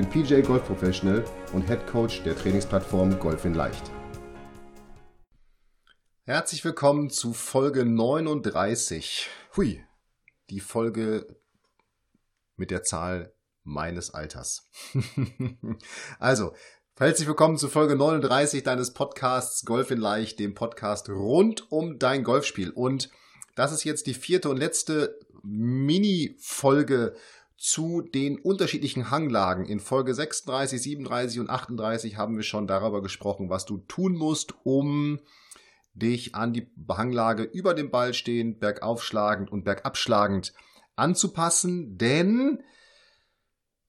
bin PJ Golf Professional und Head Coach der Trainingsplattform Golf in Leicht. Herzlich willkommen zu Folge 39. Hui, die Folge mit der Zahl meines Alters. also, herzlich willkommen zu Folge 39 deines Podcasts Golf in Leicht, dem Podcast rund um dein Golfspiel. Und das ist jetzt die vierte und letzte Mini-Folge zu den unterschiedlichen Hanglagen. In Folge 36, 37 und 38 haben wir schon darüber gesprochen, was du tun musst, um dich an die Hanglage über dem Ball stehend, bergaufschlagend und bergabschlagend anzupassen, denn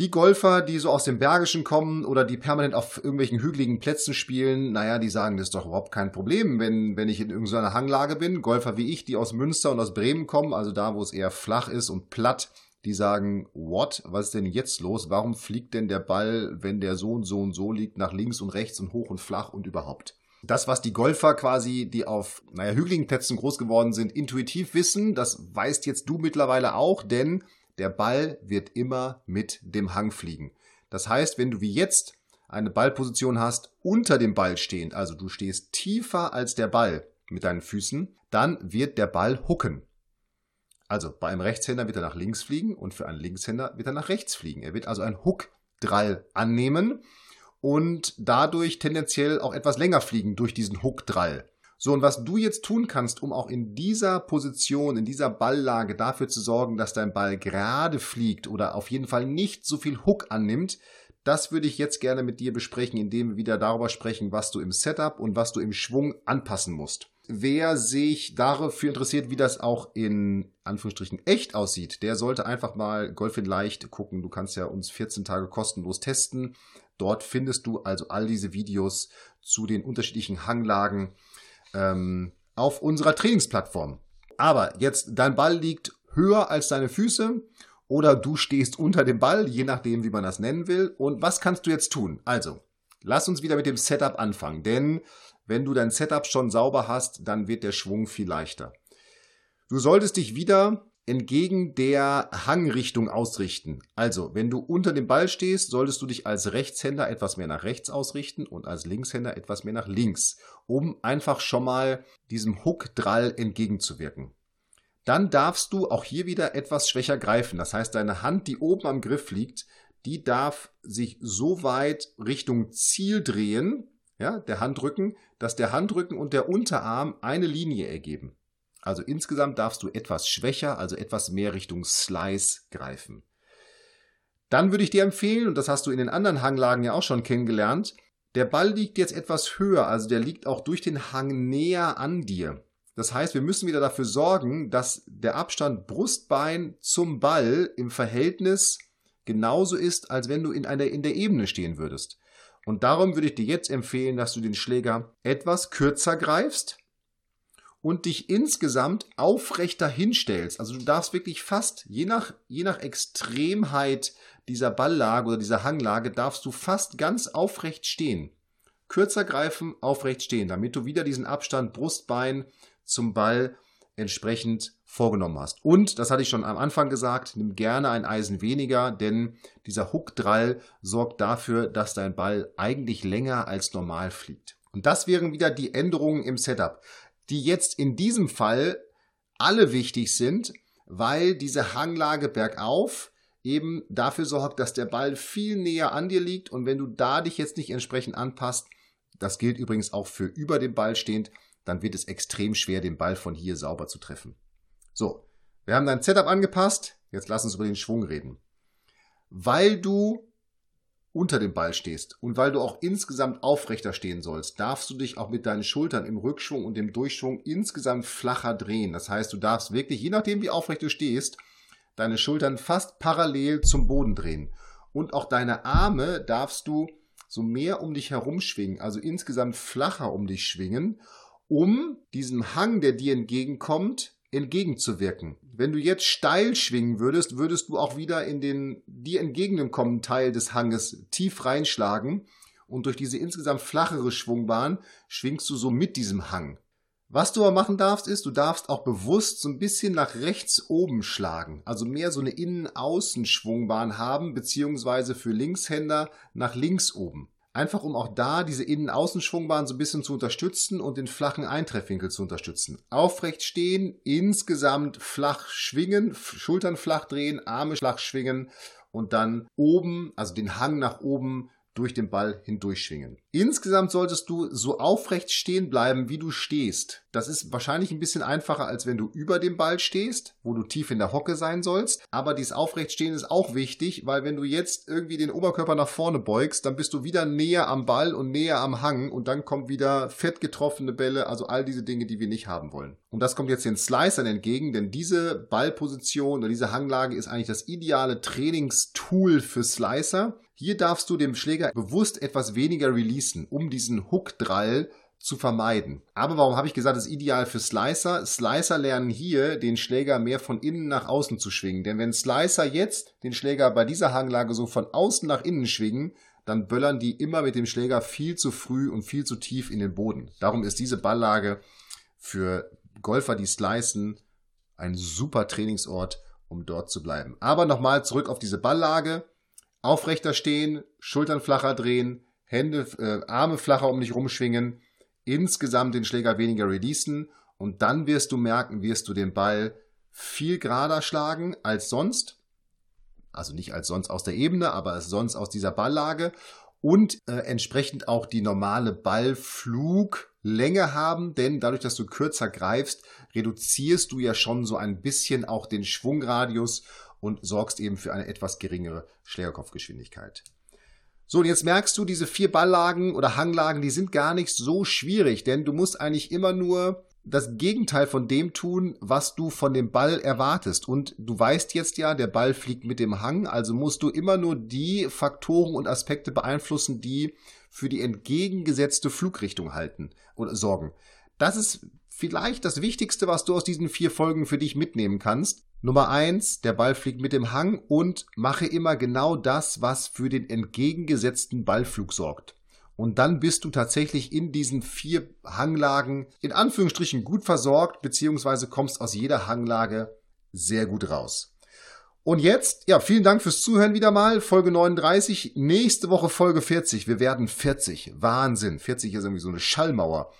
die Golfer, die so aus dem Bergischen kommen oder die permanent auf irgendwelchen hügeligen Plätzen spielen, naja, die sagen, das ist doch überhaupt kein Problem, wenn, wenn ich in irgendeiner Hanglage bin. Golfer wie ich, die aus Münster und aus Bremen kommen, also da, wo es eher flach ist und platt, die sagen, what, was ist denn jetzt los? Warum fliegt denn der Ball, wenn der so und so und so liegt, nach links und rechts und hoch und flach und überhaupt? Das, was die Golfer quasi, die auf, naja, hügeligen Plätzen groß geworden sind, intuitiv wissen, das weißt jetzt du mittlerweile auch, denn der Ball wird immer mit dem Hang fliegen. Das heißt, wenn du wie jetzt eine Ballposition hast, unter dem Ball stehend, also du stehst tiefer als der Ball mit deinen Füßen, dann wird der Ball hucken. Also bei einem Rechtshänder wird er nach links fliegen und für einen Linkshänder wird er nach rechts fliegen. Er wird also ein Hook-Drall annehmen und dadurch tendenziell auch etwas länger fliegen durch diesen Hook-Drall. So, und was du jetzt tun kannst, um auch in dieser Position, in dieser Balllage dafür zu sorgen, dass dein Ball gerade fliegt oder auf jeden Fall nicht so viel Hook annimmt, das würde ich jetzt gerne mit dir besprechen, indem wir wieder darüber sprechen, was du im Setup und was du im Schwung anpassen musst. Wer sich dafür interessiert, wie das auch in Anführungsstrichen echt aussieht, der sollte einfach mal Golf in Leicht gucken. Du kannst ja uns 14 Tage kostenlos testen. Dort findest du also all diese Videos zu den unterschiedlichen Hanglagen ähm, auf unserer Trainingsplattform. Aber jetzt, dein Ball liegt höher als deine Füße oder du stehst unter dem Ball, je nachdem, wie man das nennen will. Und was kannst du jetzt tun? Also, lass uns wieder mit dem Setup anfangen, denn wenn du dein Setup schon sauber hast, dann wird der Schwung viel leichter. Du solltest dich wieder entgegen der Hangrichtung ausrichten. Also, wenn du unter dem Ball stehst, solltest du dich als Rechtshänder etwas mehr nach rechts ausrichten und als Linkshänder etwas mehr nach links, um einfach schon mal diesem Hook-Drall entgegenzuwirken. Dann darfst du auch hier wieder etwas schwächer greifen. Das heißt, deine Hand, die oben am Griff liegt, die darf sich so weit Richtung Ziel drehen, ja, der Handrücken, dass der Handrücken und der Unterarm eine Linie ergeben. Also insgesamt darfst du etwas schwächer, also etwas mehr Richtung Slice greifen. Dann würde ich dir empfehlen, und das hast du in den anderen Hanglagen ja auch schon kennengelernt, der Ball liegt jetzt etwas höher, also der liegt auch durch den Hang näher an dir. Das heißt, wir müssen wieder dafür sorgen, dass der Abstand Brustbein zum Ball im Verhältnis genauso ist, als wenn du in, einer, in der Ebene stehen würdest. Und darum würde ich dir jetzt empfehlen, dass du den Schläger etwas kürzer greifst und dich insgesamt aufrechter hinstellst. Also du darfst wirklich fast, je nach, je nach Extremheit dieser Balllage oder dieser Hanglage, darfst du fast ganz aufrecht stehen. Kürzer greifen, aufrecht stehen, damit du wieder diesen Abstand Brustbein zum Ball entsprechend vorgenommen hast. Und, das hatte ich schon am Anfang gesagt, nimm gerne ein Eisen weniger, denn dieser Hookdrall sorgt dafür, dass dein Ball eigentlich länger als normal fliegt. Und das wären wieder die Änderungen im Setup, die jetzt in diesem Fall alle wichtig sind, weil diese Hanglage bergauf eben dafür sorgt, dass der Ball viel näher an dir liegt und wenn du da dich jetzt nicht entsprechend anpasst, das gilt übrigens auch für über dem Ball stehend, dann wird es extrem schwer, den Ball von hier sauber zu treffen. So, wir haben dein Setup angepasst. Jetzt lass uns über den Schwung reden. Weil du unter dem Ball stehst und weil du auch insgesamt aufrechter stehen sollst, darfst du dich auch mit deinen Schultern im Rückschwung und im Durchschwung insgesamt flacher drehen. Das heißt, du darfst wirklich, je nachdem wie aufrecht du stehst, deine Schultern fast parallel zum Boden drehen. Und auch deine Arme darfst du so mehr um dich herum schwingen, also insgesamt flacher um dich schwingen, um diesem Hang, der dir entgegenkommt, entgegenzuwirken. Wenn du jetzt steil schwingen würdest, würdest du auch wieder in den dir entgegenkommenden Teil des Hanges tief reinschlagen und durch diese insgesamt flachere Schwungbahn schwingst du so mit diesem Hang. Was du aber machen darfst, ist, du darfst auch bewusst so ein bisschen nach rechts oben schlagen. Also mehr so eine Innen-Außen-Schwungbahn haben, beziehungsweise für Linkshänder nach links oben. Einfach um auch da diese Innen-Außen-Schwungbahn so ein bisschen zu unterstützen und den flachen Eintreffwinkel zu unterstützen. Aufrecht stehen, insgesamt flach schwingen, Schultern flach drehen, Arme flach schwingen und dann oben, also den Hang nach oben durch den Ball hindurchschwingen. Insgesamt solltest du so aufrecht stehen bleiben, wie du stehst. Das ist wahrscheinlich ein bisschen einfacher, als wenn du über dem Ball stehst, wo du tief in der Hocke sein sollst. Aber dieses Aufrechtstehen ist auch wichtig, weil wenn du jetzt irgendwie den Oberkörper nach vorne beugst, dann bist du wieder näher am Ball und näher am Hang und dann kommt wieder fett getroffene Bälle, also all diese Dinge, die wir nicht haben wollen. Und das kommt jetzt den Slicern entgegen, denn diese Ballposition oder diese Hanglage ist eigentlich das ideale Trainingstool für Slicer. Hier darfst du dem Schläger bewusst etwas weniger releasen, um diesen Hook-Drall zu vermeiden. Aber warum habe ich gesagt, das ist ideal für Slicer? Slicer lernen hier, den Schläger mehr von innen nach außen zu schwingen. Denn wenn Slicer jetzt den Schläger bei dieser Hanglage so von außen nach innen schwingen, dann böllern die immer mit dem Schläger viel zu früh und viel zu tief in den Boden. Darum ist diese Balllage für Golfer, die slicen, ein super Trainingsort, um dort zu bleiben. Aber nochmal zurück auf diese Balllage aufrechter stehen, Schultern flacher drehen, Hände, äh, Arme flacher um dich rumschwingen, insgesamt den Schläger weniger releasen und dann wirst du merken, wirst du den Ball viel gerader schlagen als sonst. Also nicht als sonst aus der Ebene, aber als sonst aus dieser Balllage und äh, entsprechend auch die normale Ballfluglänge haben, denn dadurch, dass du kürzer greifst, reduzierst du ja schon so ein bisschen auch den Schwungradius und sorgst eben für eine etwas geringere Schlägerkopfgeschwindigkeit. So, und jetzt merkst du, diese vier Balllagen oder Hanglagen, die sind gar nicht so schwierig, denn du musst eigentlich immer nur das Gegenteil von dem tun, was du von dem Ball erwartest. Und du weißt jetzt ja, der Ball fliegt mit dem Hang, also musst du immer nur die Faktoren und Aspekte beeinflussen, die für die entgegengesetzte Flugrichtung halten oder sorgen. Das ist vielleicht das Wichtigste, was du aus diesen vier Folgen für dich mitnehmen kannst. Nummer eins, der Ball fliegt mit dem Hang und mache immer genau das, was für den entgegengesetzten Ballflug sorgt. Und dann bist du tatsächlich in diesen vier Hanglagen in Anführungsstrichen gut versorgt, beziehungsweise kommst aus jeder Hanglage sehr gut raus. Und jetzt, ja, vielen Dank fürs Zuhören wieder mal. Folge 39, nächste Woche Folge 40. Wir werden 40. Wahnsinn. 40 ist irgendwie so eine Schallmauer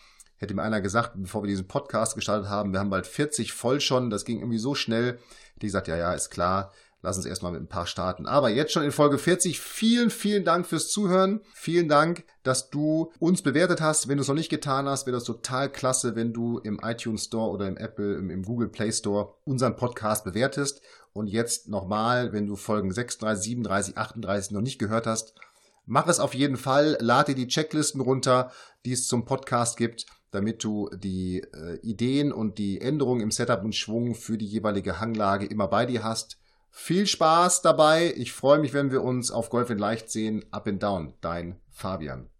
hätte mir einer gesagt, bevor wir diesen Podcast gestartet haben, wir haben bald 40 voll schon, das ging irgendwie so schnell. Ich gesagt, ja, ja, ist klar, lass uns erstmal mit ein paar starten. Aber jetzt schon in Folge 40, vielen, vielen Dank fürs Zuhören. Vielen Dank, dass du uns bewertet hast. Wenn du es noch nicht getan hast, wäre das total klasse, wenn du im iTunes Store oder im Apple, im, im Google Play Store unseren Podcast bewertest. Und jetzt nochmal, wenn du Folgen 36, 37, 38 noch nicht gehört hast, mach es auf jeden Fall. Lade dir die Checklisten runter, die es zum Podcast gibt damit du die äh, Ideen und die Änderungen im Setup und Schwung für die jeweilige Hanglage immer bei dir hast. Viel Spaß dabei. Ich freue mich, wenn wir uns auf Golf in Leicht sehen. Up and Down. Dein Fabian.